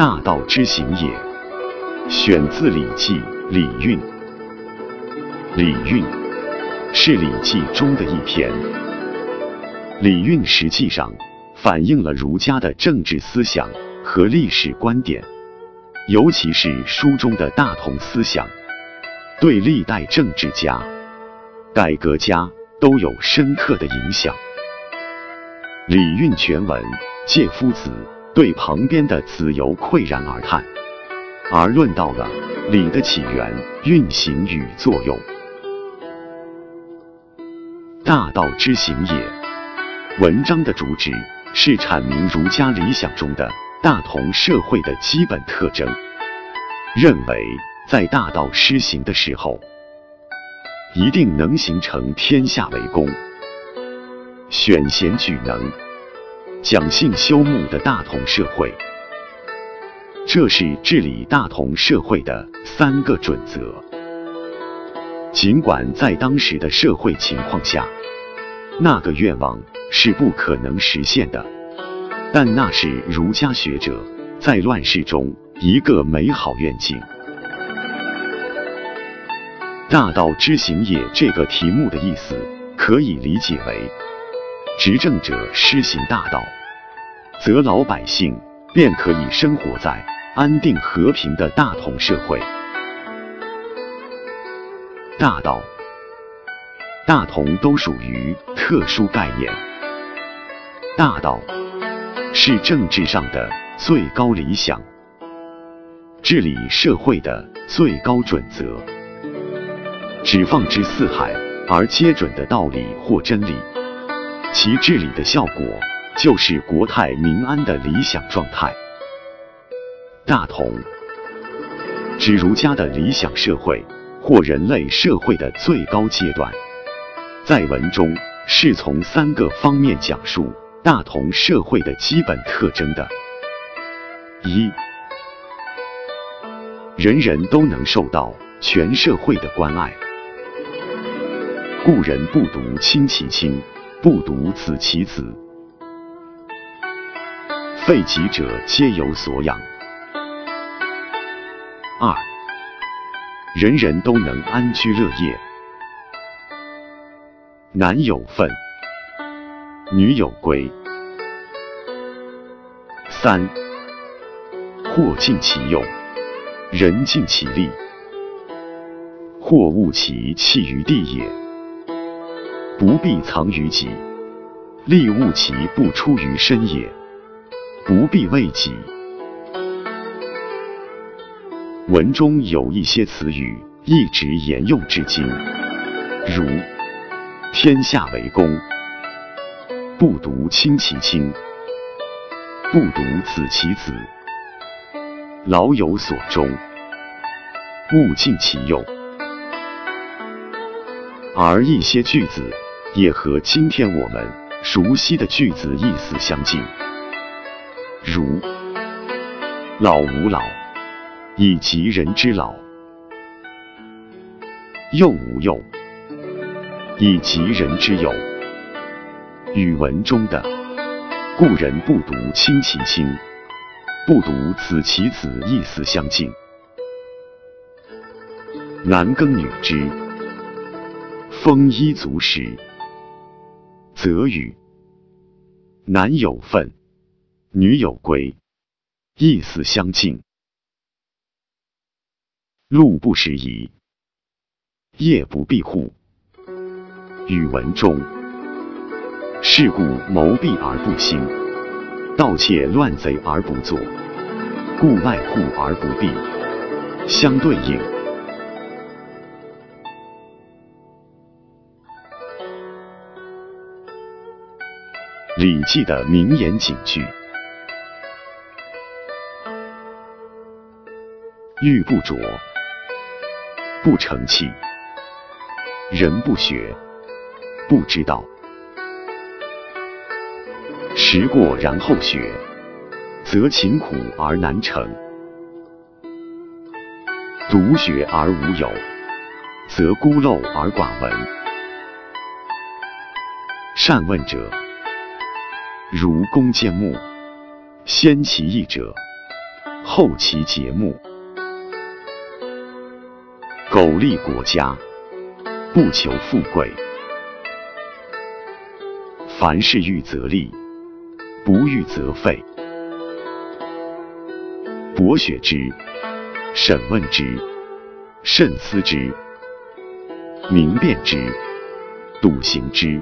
大道之行也，选自《礼记·礼运》。《礼运》是《礼记》中的一篇，《礼运》实际上反映了儒家的政治思想和历史观点，尤其是书中的大同思想，对历代政治家、改革家都有深刻的影响。《礼运》全文，借夫子。对旁边的子由喟然而叹，而论到了礼的起源、运行与作用。大道之行也。文章的主旨是阐明儒家理想中的大同社会的基本特征，认为在大道施行的时候，一定能形成天下为公、选贤举能。讲信修睦的大同社会，这是治理大同社会的三个准则。尽管在当时的社会情况下，那个愿望是不可能实现的，但那是儒家学者在乱世中一个美好愿景。大道之行也这个题目的意思，可以理解为。执政者施行大道，则老百姓便可以生活在安定和平的大同社会。大道、大同都属于特殊概念。大道是政治上的最高理想，治理社会的最高准则，只放之四海而皆准的道理或真理。其治理的效果，就是国泰民安的理想状态。大同指儒家的理想社会或人类社会的最高阶段。在文中是从三个方面讲述大同社会的基本特征的：一，人人都能受到全社会的关爱，故人不独亲其亲。不独子其子，废疾者皆有所养。二，人人都能安居乐业，男有分，女有归。三，货尽其用，人尽其力，或物其弃于地也。不必藏于己，利物其不出于身也。不必为己。文中有一些词语一直沿用至今，如“天下为公”，“不独亲其亲”，“不独子其子”，“老有所终”，“物尽其用”，而一些句子。也和今天我们熟悉的句子意思相近，如“老吾老，以及人之老；幼吾幼，以及人之幼”。语文中的“故人不独亲其亲，不独子其子”意思相近。男耕女织，丰衣足食。则与男有分，女有归，意思相近。路不拾遗，夜不闭户。语文中，事故谋闭而不兴，盗窃乱贼而不作，故外户而不闭，相对应。《礼记》的名言警句：“玉不琢，不成器；人不学，不知道。时过然后学，则勤苦而难成；独学而无友，则孤陋而寡闻。善问者。”如弓箭木，先其义者，后其节目。苟利国家，不求富贵。凡事预则立，不预则废。博学之，审问之，慎思之，明辨之，笃行之。